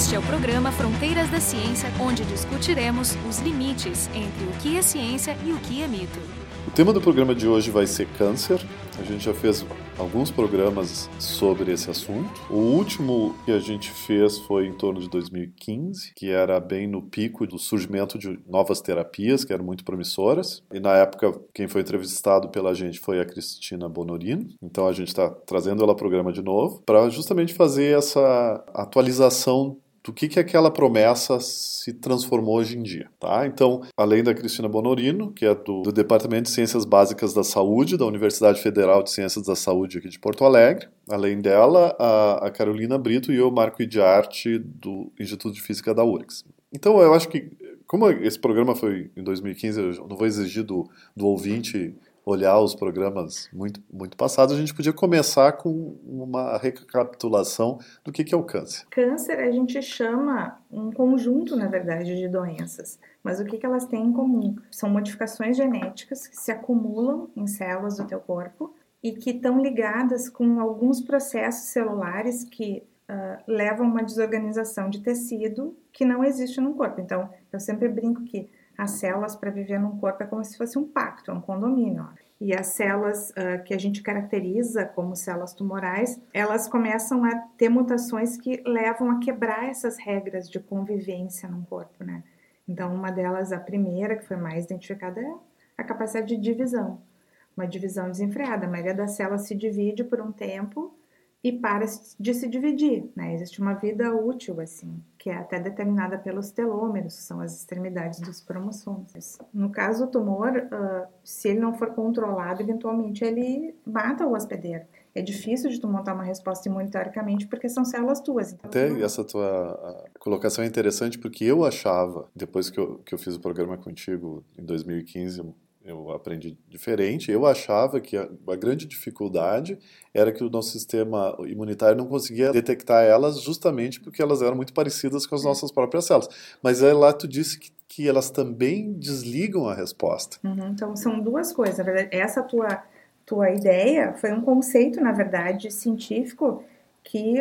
Este é o programa Fronteiras da Ciência, onde discutiremos os limites entre o que é ciência e o que é mito. O tema do programa de hoje vai ser câncer. A gente já fez alguns programas sobre esse assunto. O último que a gente fez foi em torno de 2015, que era bem no pico do surgimento de novas terapias, que eram muito promissoras. E na época, quem foi entrevistado pela gente foi a Cristina Bonorino. Então a gente está trazendo ela ao programa de novo, para justamente fazer essa atualização do que, que aquela promessa se transformou hoje em dia. Tá? Então, além da Cristina Bonorino, que é do, do, Departamento de Ciências Básicas da Saúde, da Universidade Federal de Ciências da Saúde aqui de Porto Alegre, além dela, a, a Carolina Brito e eu, Marco de Arte, do Instituto de Física da URGS. Então, eu acho que, como esse programa foi em 2015, eu não vou exigir do, do ouvinte olhar os programas muito, muito passados, a gente podia começar com uma recapitulação do que, que é o câncer. Câncer a gente chama um conjunto, na verdade, de doenças. Mas o que, que elas têm em comum? São modificações genéticas que se acumulam em células do teu corpo e que estão ligadas com alguns processos celulares que uh, levam a uma desorganização de tecido que não existe no corpo. Então, eu sempre brinco que as células para viver num corpo é como se fosse um pacto, é um condomínio. E as células uh, que a gente caracteriza como células tumorais, elas começam a ter mutações que levam a quebrar essas regras de convivência no corpo, né? Então, uma delas, a primeira, que foi mais identificada, é a capacidade de divisão. Uma divisão desenfreada. A maioria das células se divide por um tempo e para de se dividir, né? Existe uma vida útil, assim, que é até determinada pelos telômeros, que são as extremidades dos cromossomos. No caso do tumor, uh, se ele não for controlado, eventualmente ele mata o hospedeiro. É difícil de tu montar uma resposta imune teoricamente porque são células tuas. Então, até essa tua colocação é interessante porque eu achava, depois que eu, que eu fiz o programa contigo em 2015, eu aprendi diferente. Eu achava que a, a, grande dificuldade era que o nosso sistema imunitário não conseguia detectar elas justamente porque elas eram muito parecidas com as nossas próprias células. Mas aí lá tu disse que, que elas também desligam a resposta. Uhum, então são duas coisas. Na verdade, essa tua, tua ideia foi um conceito, na verdade, científico que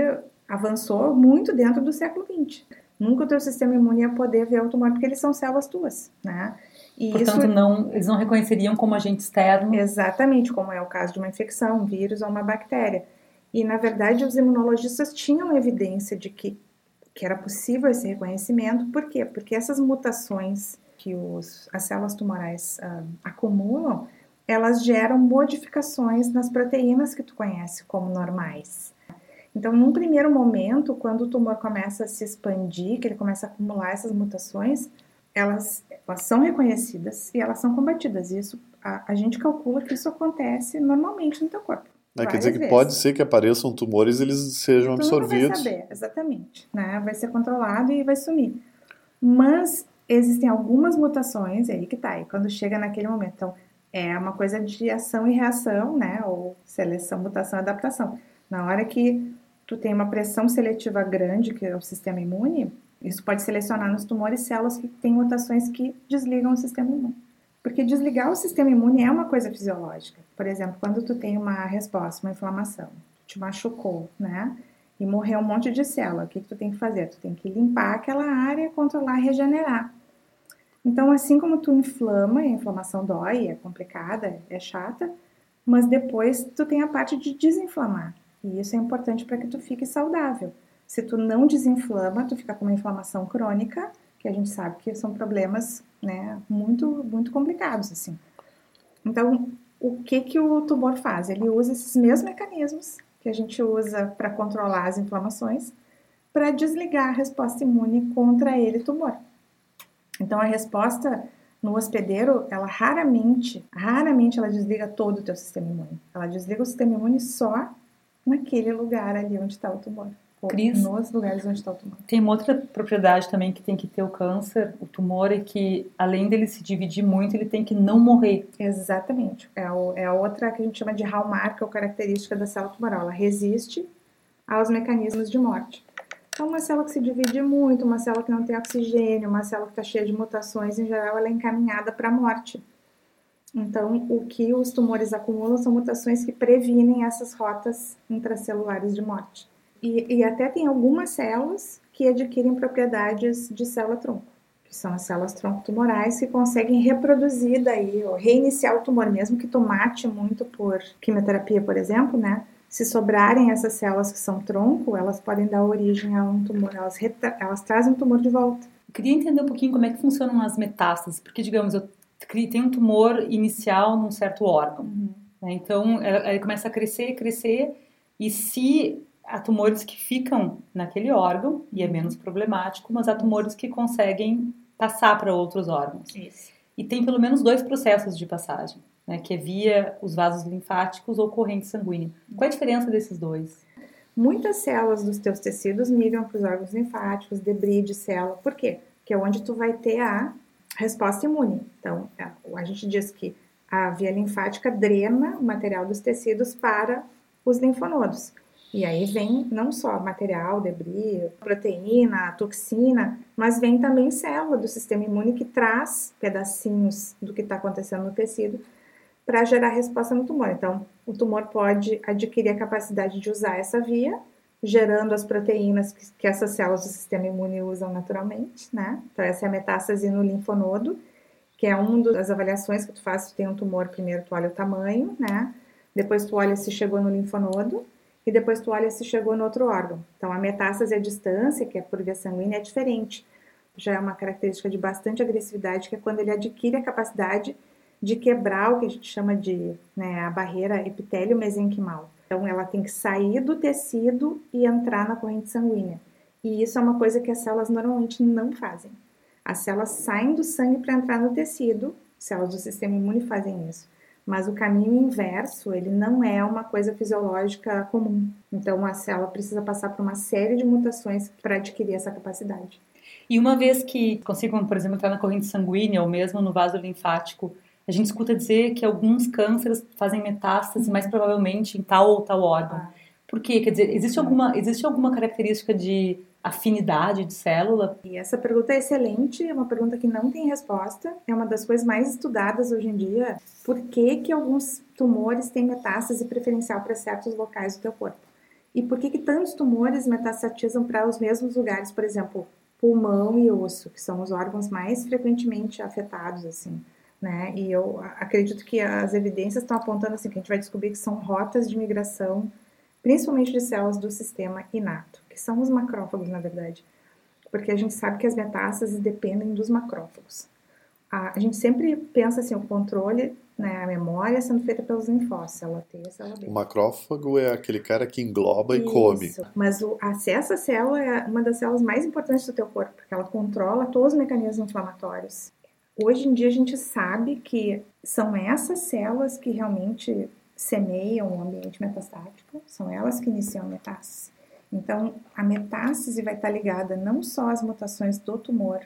avançou muito dentro do século XX. Nunca o teu sistema imune ia poder ver o tumor porque eles são células tuas, né? E Portanto, isso... não, eles não reconheceriam como agente externo. Exatamente, como é o caso de uma infecção, um vírus ou uma bactéria. E, na verdade, os imunologistas tinham evidência de que, que era possível esse reconhecimento. Por quê? Porque essas mutações que os, as células tumorais uh, acumulam, elas geram modificações nas proteínas que tu conhece como normais. Então, num primeiro momento, quando o tumor começa a se expandir, que ele começa a acumular essas mutações, elas, elas são reconhecidas e elas são combatidas. Isso a, a gente calcula que isso acontece normalmente no teu corpo. É, quer dizer que vezes. pode ser que apareçam tumores e eles sejam tu absorvidos. Não vai saber, exatamente. Né? Vai ser controlado e vai sumir. Mas existem algumas mutações, aí que tá. E quando chega naquele momento, então, é uma coisa de ação e reação, né? Ou seleção, mutação e adaptação. Na hora que tu tem uma pressão seletiva grande, que é o sistema imune, isso pode selecionar nos tumores células que têm mutações que desligam o sistema imune. Porque desligar o sistema imune é uma coisa fisiológica. Por exemplo, quando tu tem uma resposta, uma inflamação, te machucou, né? E morreu um monte de célula, o que, que tu tem que fazer? Tu tem que limpar aquela área, controlar, regenerar. Então, assim como tu inflama, a inflamação dói, é complicada, é chata, mas depois tu tem a parte de desinflamar. E isso é importante para que tu fique saudável. Se tu não desinflama, tu fica com uma inflamação crônica, que a gente sabe que são problemas, né, muito, muito complicados, assim. Então, o que que o tumor faz? Ele usa esses mesmos mecanismos que a gente usa para controlar as inflamações, para desligar a resposta imune contra ele tumor. Então, a resposta no hospedeiro, ela raramente, raramente ela desliga todo o teu sistema imune. Ela desliga o sistema imune só naquele lugar ali onde está o tumor. Cris, nos lugares onde está o tumor. Tem uma outra propriedade também que tem que ter o câncer, o tumor, é que além dele se dividir muito, ele tem que não morrer. Exatamente. É, o, é a outra que a gente chama de hallmark, ou característica da célula tumoral. Ela resiste aos mecanismos de morte. Então, uma célula que se divide muito, uma célula que não tem oxigênio, uma célula que está cheia de mutações, em geral, ela é encaminhada para a morte. Então, o que os tumores acumulam são mutações que previnem essas rotas intracelulares de morte. E, e até tem algumas células que adquirem propriedades de célula-tronco, que são as células tronco tumorais que conseguem reproduzir daí, ou reiniciar o tumor, mesmo que tu mate muito por quimioterapia, por exemplo, né? Se sobrarem essas células que são tronco, elas podem dar origem a um tumor, elas, elas trazem o tumor de volta. Eu queria entender um pouquinho como é que funcionam as metástases, porque, digamos, eu tenho um tumor inicial num certo órgão, uhum. né? então ele começa a crescer, crescer, e se há tumores que ficam naquele órgão e é menos problemático, mas há tumores que conseguem passar para outros órgãos. Isso. E tem pelo menos dois processos de passagem, né, que é via os vasos linfáticos ou corrente sanguínea. Qual é a diferença desses dois? Muitas células dos teus tecidos migram para os órgãos linfáticos, debris de célula. Por quê? Porque é onde tu vai ter a resposta imune. Então, é, a gente diz que a via linfática drena o material dos tecidos para os linfonodos. E aí vem não só material, debris, proteína, toxina, mas vem também célula do sistema imune que traz pedacinhos do que está acontecendo no tecido para gerar resposta no tumor. Então, o tumor pode adquirir a capacidade de usar essa via, gerando as proteínas que, que essas células do sistema imune usam naturalmente, né? Então, essa é a metástase no linfonodo, que é uma das avaliações que tu faz se tu tem um tumor, primeiro tu olha o tamanho, né? Depois tu olha se chegou no linfonodo, e depois tu olha se chegou no outro órgão. Então, a metástase a distância, que é por via sanguínea, é diferente. Já é uma característica de bastante agressividade, que é quando ele adquire a capacidade de quebrar o que a gente chama de né, a barreira epitélio mesenquimal. Então, ela tem que sair do tecido e entrar na corrente sanguínea. E isso é uma coisa que as células normalmente não fazem. As células saem do sangue para entrar no tecido, células do sistema imune fazem isso. Mas o caminho inverso, ele não é uma coisa fisiológica comum. Então, a célula precisa passar por uma série de mutações para adquirir essa capacidade. E uma vez que consigam, por exemplo, entrar na corrente sanguínea ou mesmo no vaso linfático, a gente escuta dizer que alguns cânceres fazem metástase mais provavelmente em tal ou tal órgão. Ah. Por quê? Quer dizer, existe alguma, existe alguma característica de afinidade de célula? E essa pergunta é excelente, é uma pergunta que não tem resposta, é uma das coisas mais estudadas hoje em dia. Por que, que alguns tumores têm metástase preferencial para certos locais do teu corpo? E por que, que tantos tumores metastatizam para os mesmos lugares, por exemplo, pulmão e osso, que são os órgãos mais frequentemente afetados, assim, né? E eu acredito que as evidências estão apontando assim que a gente vai descobrir que são rotas de migração, principalmente de células do sistema inato que são os macrófagos, na verdade. Porque a gente sabe que as metástases dependem dos macrófagos. A, a gente sempre pensa assim, o controle, né, a memória sendo feita pelos linfócitos, célula T, célula B. O macrófago é aquele cara que engloba Isso. e come. Mas o, a, essa célula é uma das células mais importantes do teu corpo, porque ela controla todos os mecanismos inflamatórios. Hoje em dia a gente sabe que são essas células que realmente semeiam o ambiente metastático, são elas que iniciam a metástase. Então, a metástase vai estar ligada não só às mutações do tumor,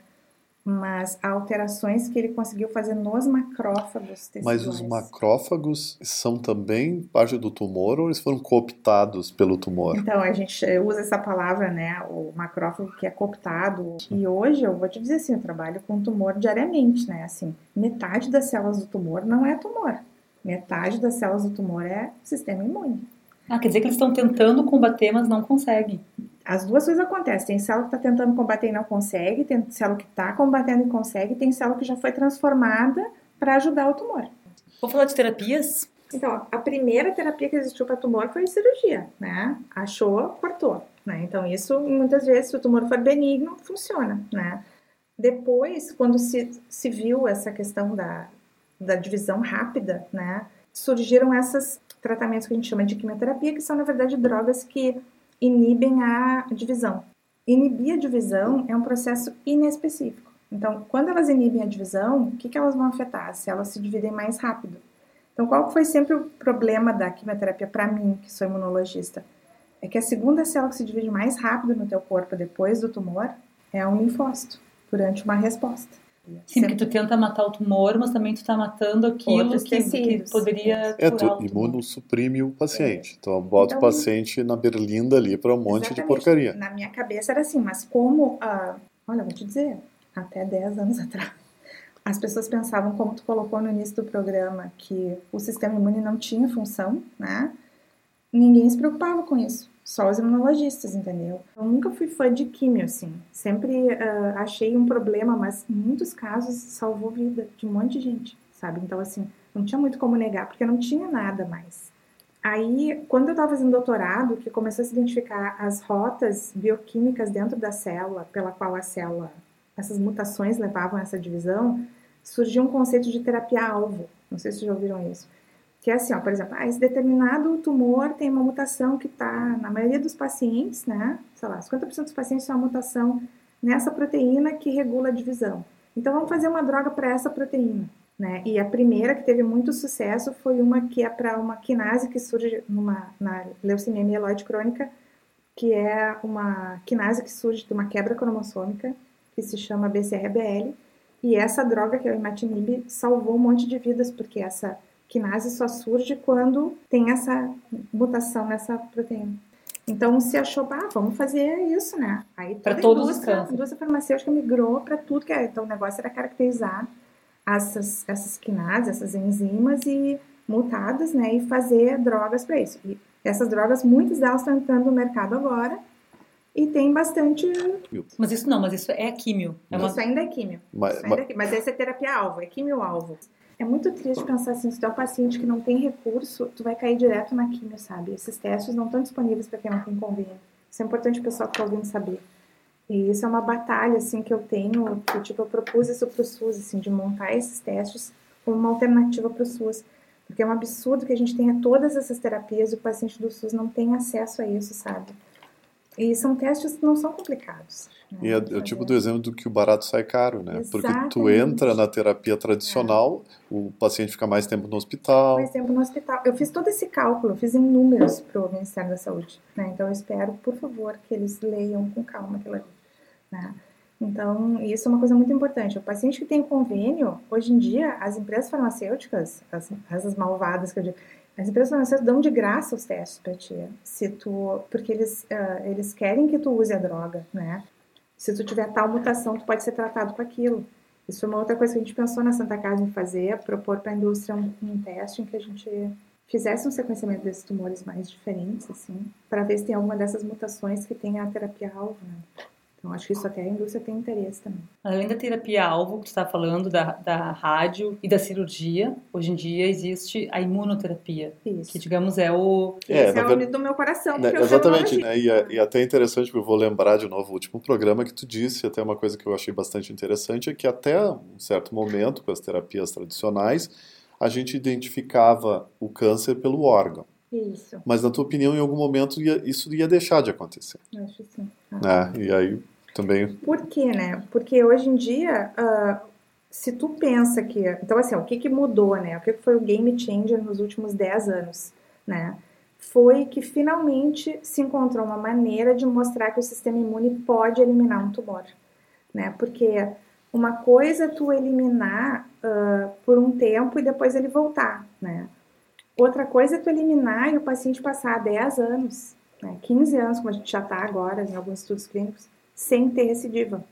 mas a alterações que ele conseguiu fazer nos macrófagos Mas os macrófagos são também parte do tumor ou eles foram cooptados pelo tumor? Então, a gente usa essa palavra, né, o macrófago que é cooptado. E hoje, eu vou te dizer assim, eu trabalho com tumor diariamente, né, assim, metade das células do tumor não é tumor. Metade das células do tumor é sistema imune. Ah, quer dizer que eles estão tentando combater, mas não conseguem. As duas coisas acontecem. Tem célula que está tentando combater e não consegue, tem célula que está combatendo e consegue, tem célula que já foi transformada para ajudar o tumor. Vou falar de terapias? Então, a primeira terapia que existiu para tumor foi cirurgia, né? Achou, cortou, né? Então, isso muitas vezes, se o tumor for benigno, funciona, né? Depois, quando se, se viu essa questão da, da divisão rápida, né? Surgiram esses tratamentos que a gente chama de quimioterapia, que são, na verdade, drogas que inibem a divisão. Inibir a divisão é um processo inespecífico. Então, quando elas inibem a divisão, o que, que elas vão afetar? Se elas se dividem mais rápido. Então, qual foi sempre o problema da quimioterapia para mim, que sou imunologista? É que a segunda célula que se divide mais rápido no teu corpo depois do tumor é um linfócito, durante uma resposta. Sim, porque tu tenta matar o tumor, mas também tu tá matando aquilo que, que, poderia É, tu imunossuprime o paciente. É. Então, bota então, o paciente na berlinda ali para um monte exatamente. de porcaria. Na minha cabeça era assim, mas como... Uh, olha, vou te dizer, até 10 anos atrás, as pessoas pensavam, como tu colocou no início do programa, que o sistema imune não tinha função, né? Ninguém se preocupava com isso. Só os imunologistas, entendeu? Eu nunca fui fã de químio, assim. Sempre uh, achei um problema, mas em muitos casos salvou vida de um monte de gente, sabe? Então, assim, não tinha muito como negar, porque não tinha nada mais. Aí, quando eu estava fazendo doutorado, que começou a se identificar as rotas bioquímicas dentro da célula, pela qual a célula, essas mutações levavam a essa divisão, surgiu um conceito de terapia-alvo. Não sei se já ouviram isso que é assim, ó, por exemplo, ah, esse determinado tumor tem uma mutação que está, na maioria dos pacientes, né, sei lá, 50% dos pacientes têm uma mutação nessa proteína que regula a divisão. Então, vamos fazer uma droga para essa proteína. Né? E a primeira que teve muito sucesso foi uma que é para uma quinase que surge numa, na leucemia mieloide crônica, que é uma quinase que surge de uma quebra cromossômica, que se chama BCRBL, e essa droga, que é o imatinib, salvou um monte de vidas, porque essa quinase só surge quando tem essa mutação nessa proteína. Então se achou, ah, vamos fazer isso, né? Aí para todos os cânceres. A indústria farmacêutica migrou para tudo que era. Então o negócio era caracterizar essas, essas quinases, essas enzimas e mutadas, né? E fazer drogas para isso. E essas drogas, muitas delas estão entrando no mercado agora e tem bastante. Mas isso não, mas isso é químio. É uma... Isso ainda é químio. Mas, ainda é químio. mas essa é terapia-alvo, é químio-alvo. É muito triste pensar assim, se tu é um paciente que não tem recurso, tu vai cair direto na quimio, sabe? Esses testes não estão disponíveis para quem não tem convênio. Isso é importante o pessoal que está ouvindo saber. E isso é uma batalha, assim, que eu tenho, que, tipo, eu propus isso para o SUS, assim, de montar esses testes como uma alternativa para o SUS. Porque é um absurdo que a gente tenha todas essas terapias e o paciente do SUS não tem acesso a isso, sabe? E são testes que não são complicados. Né? E é, é, o tipo do exemplo do que o barato sai caro, né? Exatamente. Porque tu entra na terapia tradicional, é. o paciente fica mais tempo no hospital. Mais tempo no hospital. Eu fiz todo esse cálculo, fiz em números para o Ministério da Saúde. Né? Então eu espero, por favor, que eles leiam com calma aquilo ali. Né? Então, isso é uma coisa muito importante. O paciente que tem convênio, hoje em dia, as empresas farmacêuticas, as, essas malvadas que eu digo, as empresas farmacêuticas dão de graça os testes para ti, se tu, porque eles, uh, eles querem que tu use a droga, né? Se tu tiver tal mutação, tu pode ser tratado com aquilo. Isso foi uma outra coisa que a gente pensou na Santa Casa em fazer, propor para a indústria um, um teste em que a gente fizesse um sequenciamento desses tumores mais diferentes, assim, para ver se tem alguma dessas mutações que tem a terapia-alvo, né? Então, acho que isso até a indústria tem interesse também. Além da terapia-alvo, que tu está falando, da, da rádio e da cirurgia, hoje em dia existe a imunoterapia. Isso. Que, digamos, é o... É, Esse é o do meu coração. Né, exatamente, né? E, é, e até interessante, porque eu vou lembrar de novo o último programa que tu disse, até uma coisa que eu achei bastante interessante, é que até um certo momento, com as terapias tradicionais, a gente identificava o câncer pelo órgão. Isso. Mas, na tua opinião, em algum momento ia, isso ia deixar de acontecer. Acho sim. Ah. É, e aí também. Por quê, né? Porque hoje em dia, uh, se tu pensa que. Então, assim, o que, que mudou, né? O que foi o game changer nos últimos 10 anos, né? Foi que finalmente se encontrou uma maneira de mostrar que o sistema imune pode eliminar um tumor, né? Porque uma coisa é tu eliminar uh, por um tempo e depois ele voltar, né? Outra coisa é tu eliminar e o paciente passar 10 anos, né, 15 anos, como a gente já está agora em alguns estudos clínicos, sem ter recidiva.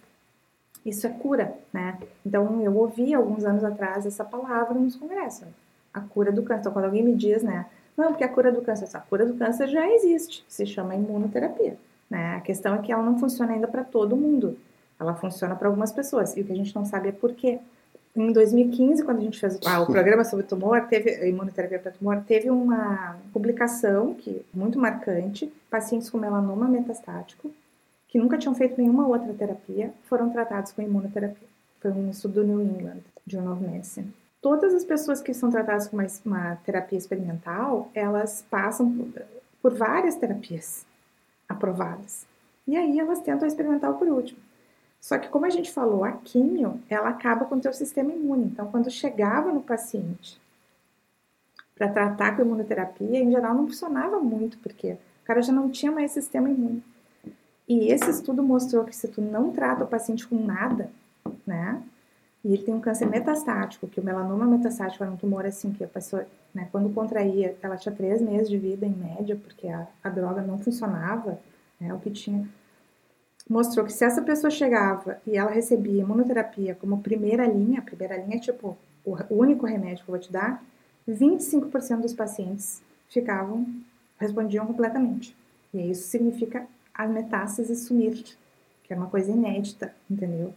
Isso é cura, né? Então, eu ouvi alguns anos atrás essa palavra nos congressos, a cura do câncer. Então, quando alguém me diz, né, não, porque a cura do câncer, a cura do câncer já existe, se chama imunoterapia, né? A questão é que ela não funciona ainda para todo mundo. Ela funciona para algumas pessoas, e o que a gente não sabe é por quê. Em 2015, quando a gente fez ah, o programa sobre tumor, teve imunoterapia para tumor, teve uma publicação que muito marcante, pacientes com melanoma metastático que nunca tinham feito nenhuma outra terapia foram tratados com imunoterapia. Foi um estudo do New England Journal of Medicine. Todas as pessoas que são tratadas com uma, uma terapia experimental, elas passam por, por várias terapias aprovadas. E aí elas tentam experimental por último. Só que como a gente falou, a químio, ela acaba com o teu sistema imune. Então, quando chegava no paciente para tratar com imunoterapia, em geral não funcionava muito, porque o cara já não tinha mais sistema imune. E esse estudo mostrou que se tu não trata o paciente com nada, né? E ele tem um câncer metastático, que o melanoma metastático era um tumor assim que a pessoa, né, quando contraía, ela tinha três meses de vida em média, porque a, a droga não funcionava, né, o que tinha. Mostrou que se essa pessoa chegava e ela recebia imunoterapia como primeira linha, a primeira linha é tipo o único remédio que eu vou te dar, 25% dos pacientes ficavam, respondiam completamente. E isso significa a metástase sumir, que é uma coisa inédita, entendeu?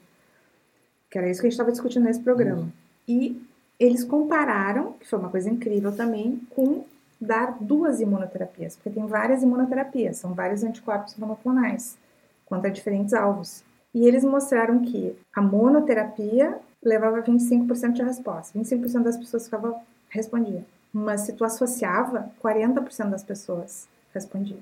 Que era isso que a gente estava discutindo nesse programa. Uhum. E eles compararam, que foi uma coisa incrível também, com dar duas imunoterapias, porque tem várias imunoterapias, são vários anticorpos monoclonais contra diferentes alvos. E eles mostraram que a monoterapia levava 25% de resposta, 25% das pessoas ficavam respondia. Mas se tu associava, 40% das pessoas respondiam.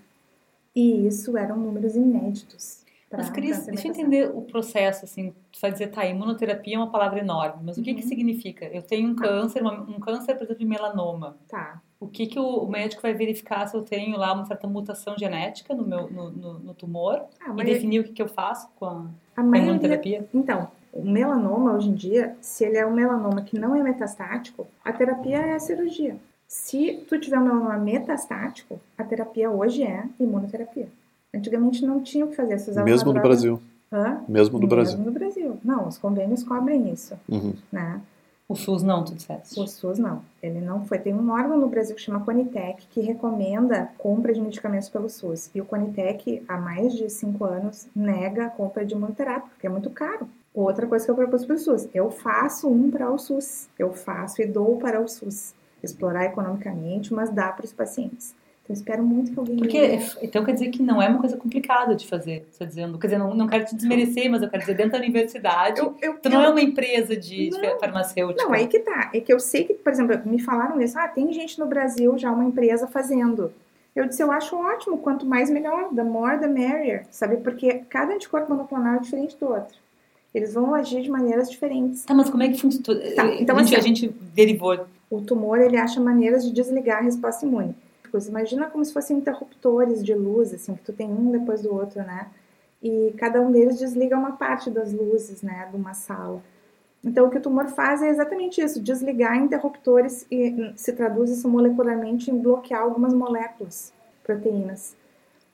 E isso eram números inéditos. Mas, Cris, deixa eu entender o processo, assim, tu vai dizer, tá, imunoterapia é uma palavra enorme, mas o que uhum. que significa? Eu tenho um tá. câncer, um câncer, por exemplo, de melanoma. Tá. O que que o, médico vai verificar se eu tenho lá uma certa mutação genética no meu no, no, no tumor ah, e definir o que que eu faço com a, a, com a imunoterapia? Então, o melanoma, hoje em dia, se ele é um melanoma que não é metastático, a terapia é a cirurgia. Se tu tiver um melanoma metastático, a terapia hoje é imunoterapia. Antigamente não tinha o que fazer. Mesmo no Brasil. Hã? Mesmo no Brasil. Mesmo no Brasil. Não, os convênios cobrem isso. Uhum. Né? O SUS não, tu disseste? O SUS não. Ele não foi. Tem um órgão no Brasil que chama Conitec que recomenda compra de medicamentos pelo SUS. E o Conitec, há mais de cinco anos, nega a compra de imunoterapia, porque é muito caro. Outra coisa que eu propus para o SUS, eu faço um para o SUS. Eu faço e dou para o SUS. Explorar economicamente, mas dá para os pacientes. Então, espero muito que alguém. Porque, então, quer dizer que não é uma coisa complicada de fazer, estou dizendo. Quer dizer, não, não quero te desmerecer, mas eu quero dizer, dentro da universidade, eu, eu, tu não eu, é uma empresa de, não, farmacêutica. Não, aí que tá. É que eu sei que, por exemplo, me falaram isso. Ah, tem gente no Brasil já, uma empresa fazendo. Eu disse, eu acho ótimo, quanto mais melhor, the more the merrier, sabe? Porque cada anticorpo monoclonal é diferente do outro. Eles vão agir de maneiras diferentes. Tá, mas como é que funciona? Tá, então, a, gente, assim, a gente derivou. O tumor, ele acha maneiras de desligar a resposta imune imagina como se fossem interruptores de luz, assim, que tu tem um depois do outro, né? E cada um deles desliga uma parte das luzes, né, de uma sala. Então, o que o tumor faz é exatamente isso, desligar interruptores e se traduz isso molecularmente em bloquear algumas moléculas, proteínas.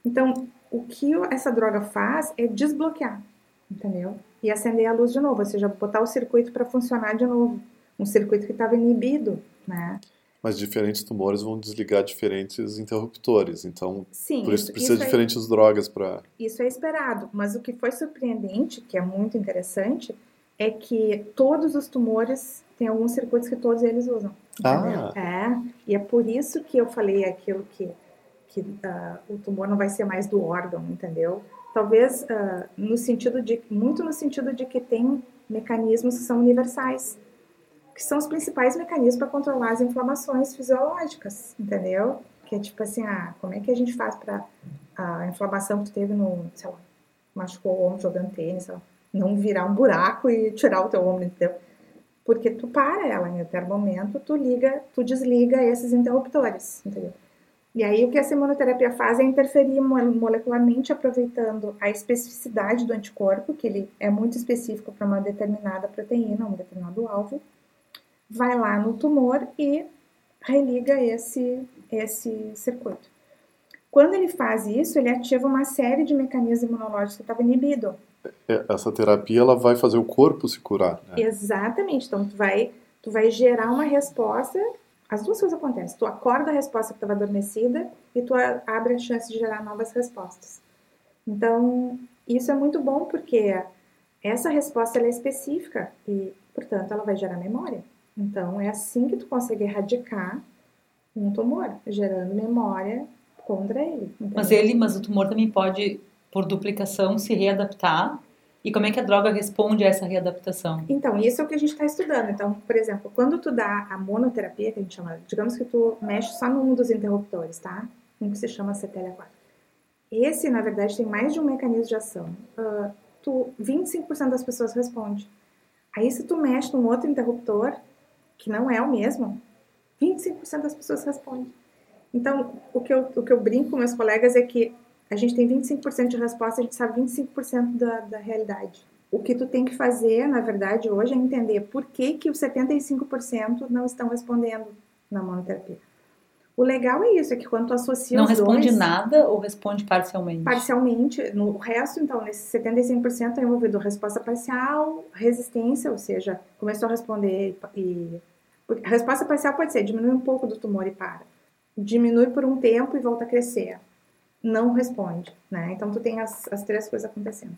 Então, o que essa droga faz é desbloquear, entendeu? E acender a luz de novo, ou seja, botar o circuito para funcionar de novo. Um circuito que estava inibido, né? Mas diferentes tumores vão desligar diferentes interruptores, então Sim, por isso, isso precisa de é, diferentes drogas para. Isso é esperado, mas o que foi surpreendente, que é muito interessante, é que todos os tumores têm alguns circuitos que todos eles usam. Ah. É, e é por isso que eu falei aquilo que, que uh, o tumor não vai ser mais do órgão, entendeu? Talvez uh, no sentido de, muito no sentido de que tem mecanismos que são universais que são os principais mecanismos para controlar as inflamações fisiológicas, entendeu? Que é tipo assim, ah, como é que a gente faz para a inflamação que tu teve no, sei lá, machucou o ombro jogando tênis, sei lá, não virar um buraco e tirar o teu ombro, entendeu? Porque tu para ela em determinado momento, tu liga, tu desliga esses interruptores, entendeu? E aí o que essa imunoterapia faz é interferir molecularmente aproveitando a especificidade do anticorpo, que ele é muito específico para uma determinada proteína, um determinado alvo, vai lá no tumor e religa esse, esse circuito. Quando ele faz isso, ele ativa uma série de mecanismos imunológicos que estavam inibidos. É, essa terapia ela vai fazer o corpo se curar. Né? Exatamente. Então tu vai, tu vai gerar uma resposta. As duas coisas acontecem. Tu acorda a resposta que estava adormecida e tu abre a chance de gerar novas respostas. Então isso é muito bom porque essa resposta é específica e, portanto, ela vai gerar memória. Então, é assim que tu consegue erradicar um tumor, gerando memória contra ele. Entendeu? Mas ele, mas o tumor também pode, por duplicação, se readaptar. E como é que a droga responde a essa readaptação? Então, isso é o que a gente está estudando. Então, por exemplo, quando tu dá a monoterapia, que a gente chama, digamos que tu mexe só num dos interruptores, tá? Um que se chama CTLA4. Esse, na verdade, tem mais de um mecanismo de ação. Uh, tu, 25% das pessoas respondem. Aí, se tu mexe num outro interruptor, que não é o mesmo, 25% das pessoas respondem. Então, o que, eu, o que eu brinco com meus colegas é que a gente tem 25% de resposta, a gente sabe 25% da, da realidade. O que tu tem que fazer, na verdade, hoje é entender por que, que os 75% não estão respondendo na monoterapia. O legal é isso, é que quando tu associa Não os responde dois, nada ou responde parcialmente? Parcialmente. No resto, então, nesse 75% é envolvido resposta parcial, resistência, ou seja, começou a responder e... Resposta parcial pode ser diminui um pouco do tumor e para. Diminui por um tempo e volta a crescer. Não responde, né? Então tu tem as, as três coisas acontecendo.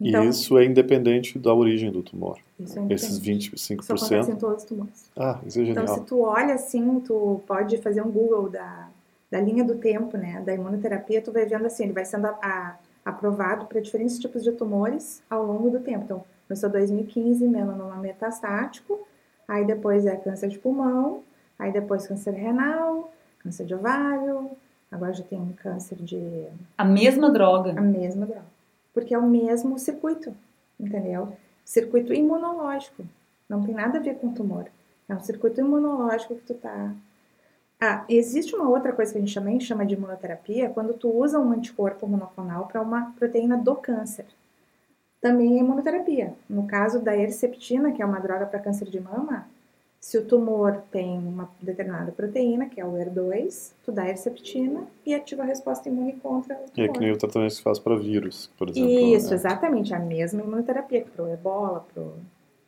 Então, e isso é independente da origem do tumor. isso é Esses independente. Isso 25%. acontece em todos os tumores. Ah, isso é genial. Então, se tu olha assim, tu pode fazer um Google da, da linha do tempo, né, da imunoterapia, tu vai vendo assim, ele vai sendo a- a- aprovado para diferentes tipos de tumores ao longo do tempo. Então, começou 2015, melanoma metastático, aí depois é câncer de pulmão, aí depois câncer renal, câncer de ovário, agora já tem câncer de A mesma droga. a mesma droga. Porque é o mesmo circuito, entendeu? Circuito imunológico. Não tem nada a ver com tumor. É um circuito imunológico que tu tá. Ah, existe uma outra coisa que a gente também chama de imunoterapia, quando tu usa um anticorpo monoclonal para uma proteína do câncer. Também é imunoterapia. No caso da erceptina, que é uma droga para câncer de mama, se o tumor tem uma determinada proteína, que é o ER2, tu dá erceptina e ativa a resposta imune contra o E tumor. é que nem o tratamento que se faz para vírus, por exemplo. Isso, né? exatamente. A mesma imunoterapia que pro ebola, pro...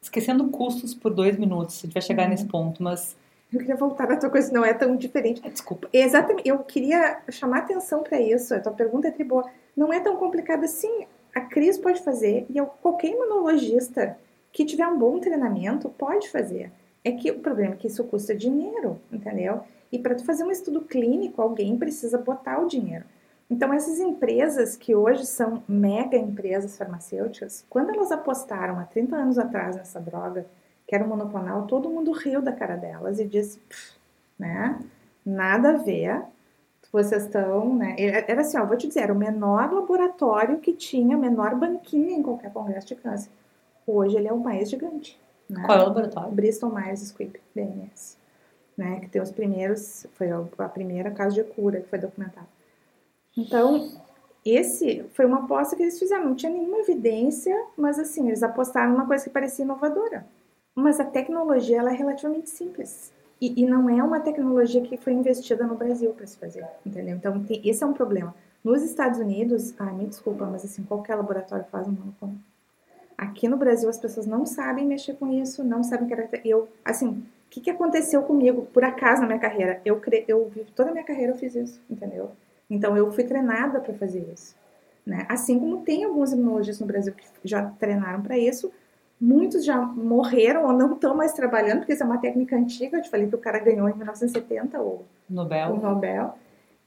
Esquecendo custos por dois minutos, a gente vai chegar Uhum. nesse ponto, mas. Eu queria voltar na tua coisa, não é tão diferente. Desculpa. Exatamente, eu queria chamar atenção para isso. A tua pergunta é tri boa. Não é tão complicado assim. A Cris pode fazer e eu- qualquer imunologista que tiver um bom treinamento pode fazer. É que o problema é que isso custa dinheiro, entendeu? E para fazer um estudo clínico, alguém precisa botar o dinheiro. Então, essas empresas que hoje são mega empresas farmacêuticas, quando elas apostaram há 30 anos atrás nessa droga, que era um monoclonal, todo mundo riu da cara delas e disse, "Pff, né? Nada a ver. Vocês estão, né? Era assim, ó, vou te dizer, era o menor laboratório que tinha, a menor banquinha em qualquer congresso de câncer. Hoje ele é o mais gigante. Né? Qual é o laboratório? Bristol Myers Squibb, BMS. Né? Que tem os primeiros, foi a primeira caso de cura que foi documentado. Então, esse foi uma aposta que eles fizeram. Não tinha nenhuma evidência, mas assim, eles apostaram numa coisa que parecia inovadora. Mas a tecnologia ela é relativamente simples. E, e não é uma tecnologia que foi investida no Brasil para se fazer, entendeu? Então, tem- esse é um problema. Nos Estados Unidos, ah, me desculpa, mas assim, qualquer laboratório faz um monoclonal. Aqui no Brasil, as pessoas não sabem mexer com isso, não sabem caracter... Eu, assim, o que, que aconteceu comigo, por acaso, na minha carreira? Eu, cre... eu vivo toda a minha carreira, eu fiz isso, entendeu? Então, eu fui treinada para fazer isso. Né? Assim como tem alguns imunologistas no Brasil que já treinaram para isso, muitos já morreram ou não estão mais trabalhando, porque isso é uma técnica antiga. Eu te falei que o cara ganhou em 1970 o, Nobel. o Nobel.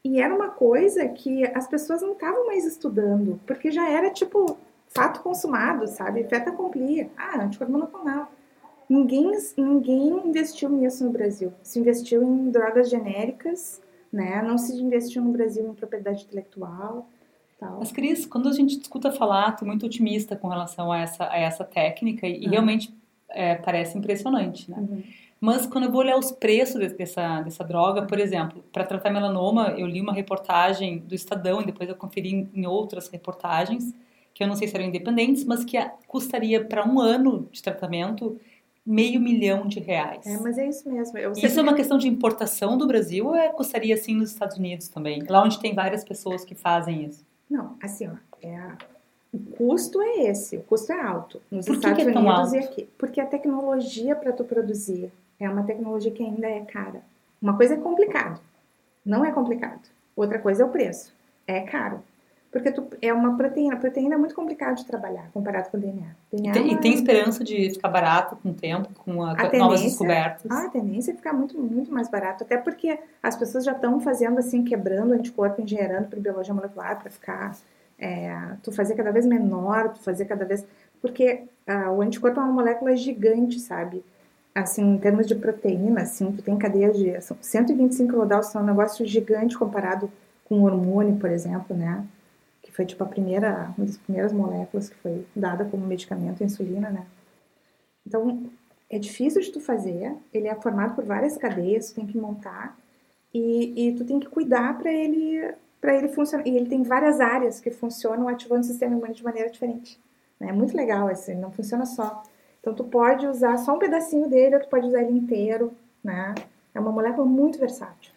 E era uma coisa que as pessoas não estavam mais estudando, porque já era tipo fato consumado, sabe? Feta accompli. Ah, anticorpo monoclonal. Ninguém, ninguém investiu nisso no Brasil. Se investiu em drogas genéricas, né? Não se investiu no Brasil em propriedade intelectual, tal. Mas, Cris, quando a gente escuta falar, tu é muito otimista com relação a essa, a essa técnica e, realmente é, parece impressionante, né? Uhum. Mas quando eu vou olhar os preços de- dessa, dessa droga, por exemplo, para tratar melanoma, eu li uma reportagem do Estadão e depois eu conferi em outras reportagens, que eu não sei se eram independentes, mas que custaria para um ano de tratamento meio milhão de reais. É, mas é isso mesmo. Eu Isso é uma questão de importação do Brasil ou é, custaria assim nos Estados Unidos também? Lá onde tem várias pessoas que fazem isso. Não, assim, ó, é a- o custo é esse, o custo é alto nos Por que Estados que é tão Unidos e alto? aqui. Porque a tecnologia para tu produzir é uma tecnologia que ainda é cara. Uma coisa é complicado, não é complicado. Outra coisa é o preço, é caro. Porque tu, é uma proteína, a proteína é muito complicado de trabalhar comparado com o DNA. E DNA tem, é e tem esperança de ficar barato com o tempo, com, a, A com novas descobertas? Ah, a tendência é ficar muito, muito mais barato. Até porque as pessoas já estão fazendo assim, quebrando o anticorpo, engenheirando para biologia molecular para ficar. é, tu fazer cada vez menor, tu fazer cada vez. Porque ah, o anticorpo é uma molécula gigante, sabe? Assim, em termos de proteína, assim, tu tem cadeias de. São 125 kilodaltons, são um negócio gigante comparado com hormônio, por exemplo, né? Que foi tipo a primeira, uma das primeiras moléculas que foi dada como medicamento, a insulina, né? Então, é difícil de tu fazer, ele é formado por várias cadeias, tu tem que montar e, e tu tem que cuidar para ele para ele funcionar. E ele tem várias áreas que funcionam ativando o sistema imune de maneira diferente. né? É muito legal assim, não funciona só. Então tu pode usar só um pedacinho dele, ou tu pode usar ele inteiro, né? É uma molécula muito versátil.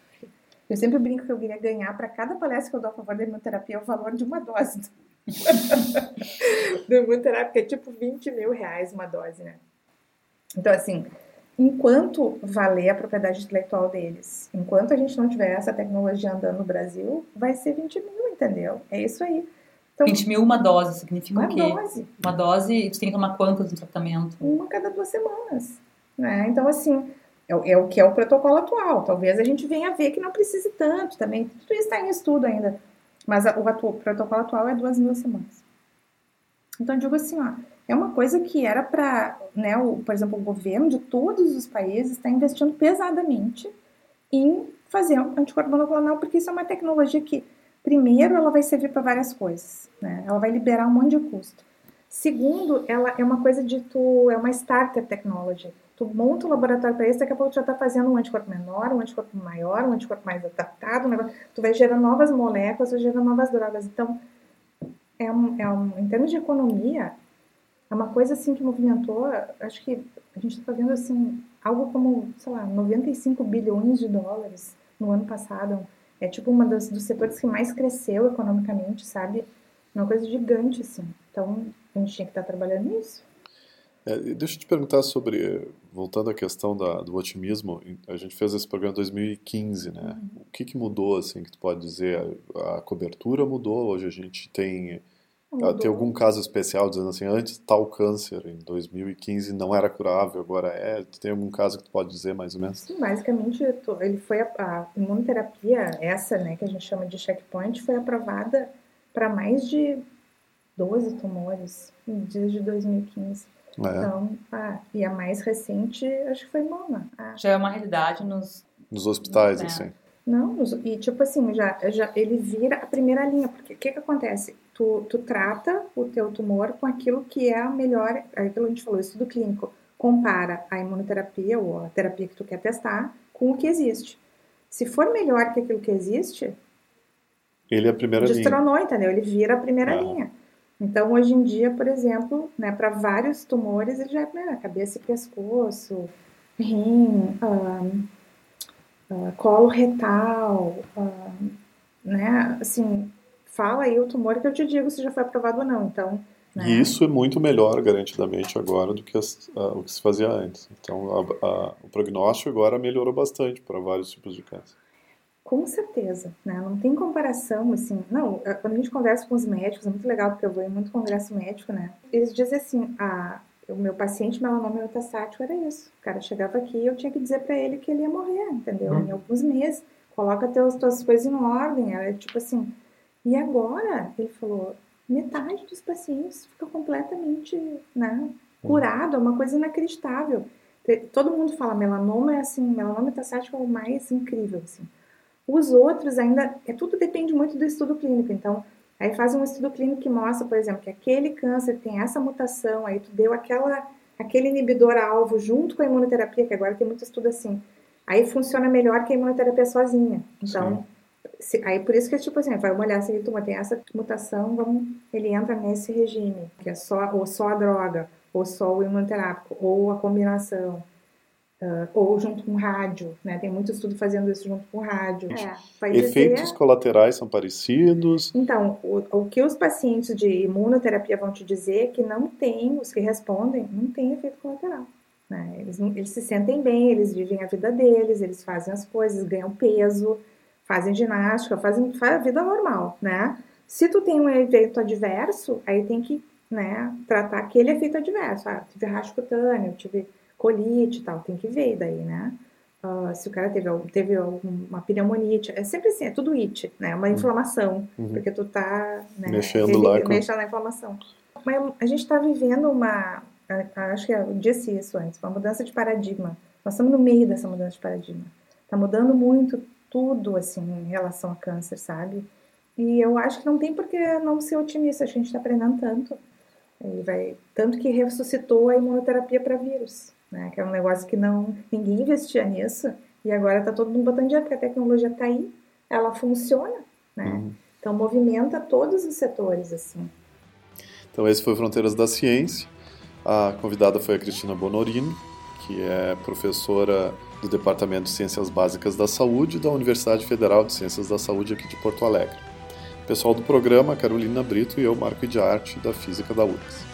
Eu sempre brinco que eu queria ganhar para cada palestra que eu dou a favor da imunoterapia o valor de uma dose do imunoterapia, que é tipo 20 mil reais uma dose, né? Então, assim, enquanto valer a propriedade intelectual deles, enquanto a gente não tiver essa tecnologia andando no Brasil, vai ser 20 mil, entendeu? É isso aí. Então, 20 mil uma dose significa uma o quê? dose. Uma dose, tu tem que tomar quantas no tratamento? Uma cada duas semanas. Né? Então, assim, é, é, o que é o protocolo atual. Talvez a gente venha a ver que não precise tanto também. Tudo isso está em estudo ainda. Mas a, o, atu, o protocolo atual é duas duas semanas. Então, eu digo assim, ó, é uma coisa que era para, né, o, por exemplo, o governo de todos os países está investindo pesadamente em fazer anticorpo monoclonal, porque isso é uma tecnologia que, primeiro, ela vai servir para várias coisas, né? Ela vai liberar um monte de custo. Segundo, ela é uma coisa de tu, é uma starter technology. Tu monta um laboratório para isso, daqui a pouco tu já está fazendo um anticorpo menor, um anticorpo maior, um anticorpo mais adaptado, um negócio, tu vai gerando novas moléculas, vai gerando novas drogas. Então, é um, é um, em termos de economia, é uma coisa assim que movimentou, acho que a gente está vendo assim, algo como, sei lá, 95 bilhões de dólares no ano passado. É tipo uma das, dos setores que mais cresceu economicamente, sabe? Uma coisa gigante, assim. Então, a gente tinha que estar tá trabalhando nisso. É, deixa eu te perguntar sobre, voltando à questão da, do otimismo, a gente fez esse programa em 2015, né? Uhum. O que, que mudou, assim, que tu pode dizer? A, a cobertura mudou, hoje a gente tem Mudou. Tem algum caso especial dizendo assim, antes tal câncer em 2015 não era curável, agora é? Tem algum caso que tu pode dizer mais ou menos? Sim, basicamente ele foi a, a imunoterapia essa, né, que a gente chama de checkpoint, foi aprovada para mais de 12 tumores desde 2015. É. Então, ah, e a mais recente, acho que foi mama. Ah. Já é uma realidade nos nos hospitais, é. assim. Não, e tipo assim, já, já ele vira a primeira linha, porque o que que acontece? Tu, tu trata o teu tumor com aquilo que é a melhor, aquilo que a gente falou, estudo clínico, compara a imunoterapia ou a terapia que tu quer testar com o que existe. Se for melhor que aquilo que existe, ele é a primeira destronou, linha. entendeu? Ele vira a primeira ah. linha. Então, hoje em dia, por exemplo, né, para vários tumores, ele já é primeira, cabeça e pescoço, rim, uh, colo retal, né? Assim, fala aí o tumor que eu te digo se já foi aprovado ou não. Então, né? E isso é muito melhor, garantidamente, agora do que as, o que se fazia antes. Então, a, a, o prognóstico agora melhorou bastante para vários tipos de câncer. Com certeza, né? Não tem comparação, assim. Não, quando a gente conversa com os médicos, é muito legal, porque eu vou em muito congresso médico, né? Eles dizem assim, a, o meu paciente melanoma metastático era isso. O cara chegava aqui e eu tinha que dizer para ele que ele ia morrer, entendeu? Hum. Em alguns meses. Coloca teus, tuas coisas em ordem. Era tipo assim. E agora, ele falou, metade dos pacientes fica completamente né, hum. curado. É uma coisa inacreditável. Todo mundo fala melanoma é assim, melanoma metastático é o mais incrível, assim. Os outros ainda, é tudo depende muito do estudo clínico. Então, Aí faz um estudo clínico que mostra, por exemplo, que aquele câncer tem essa mutação, aí tu deu aquela, aquele inibidor-alvo junto com a imunoterapia, que agora tem muito estudo assim. Aí funciona melhor que a imunoterapia sozinha. Então, se, aí por isso que, tipo assim, vai olhar se ele tem essa mutação, vamos, ele entra nesse regime, que é só, ou só a droga, ou só o imunoterápico, ou a combinação. Uh, ou junto com rádio, né? Tem muito estudo fazendo isso junto com rádio. É, Efeitos dizer... colaterais são parecidos? Então, o, o, que os pacientes de imunoterapia vão te dizer é que não tem, os que respondem, não tem efeito colateral. Né? Eles, eles se sentem bem, eles vivem a vida deles, eles fazem as coisas, ganham peso, fazem ginástica, fazem, fazem a vida normal, né? Se tu tem um efeito adverso, aí tem que né, tratar aquele efeito adverso. Ah, tive racho cutâneo, tive colite e tal, tem que ver daí, né? Uh, se o cara teve, teve uma pneumonite, é sempre assim, é tudo it, né? Uma uhum. inflamação, uhum. porque tu tá né, mexendo lá com... mexendo na inflamação. Mas a gente está vivendo uma, acho que eu disse isso antes, uma mudança de paradigma. Nós estamos no meio dessa mudança de paradigma. Está mudando muito tudo, assim, em relação ao câncer, sabe? E eu acho que não tem por que não ser otimista, a gente está aprendendo tanto. Vai, tanto que ressuscitou a imunoterapia para vírus né? Que é um negócio que não ninguém investia nisso e agora está todo mundo botando dinheiro porque a tecnologia está aí, ela funciona, né? Uhum. Então movimenta todos os setores assim. Então esse foi Fronteiras da Ciência. A convidada foi a Cristina Bonorino, que é professora do Departamento de Ciências Básicas da Saúde da Universidade Federal de Ciências da Saúde aqui de Porto Alegre. Pessoal do programa, Carolina Brito e eu, Marco de Arte, da Física da URGS.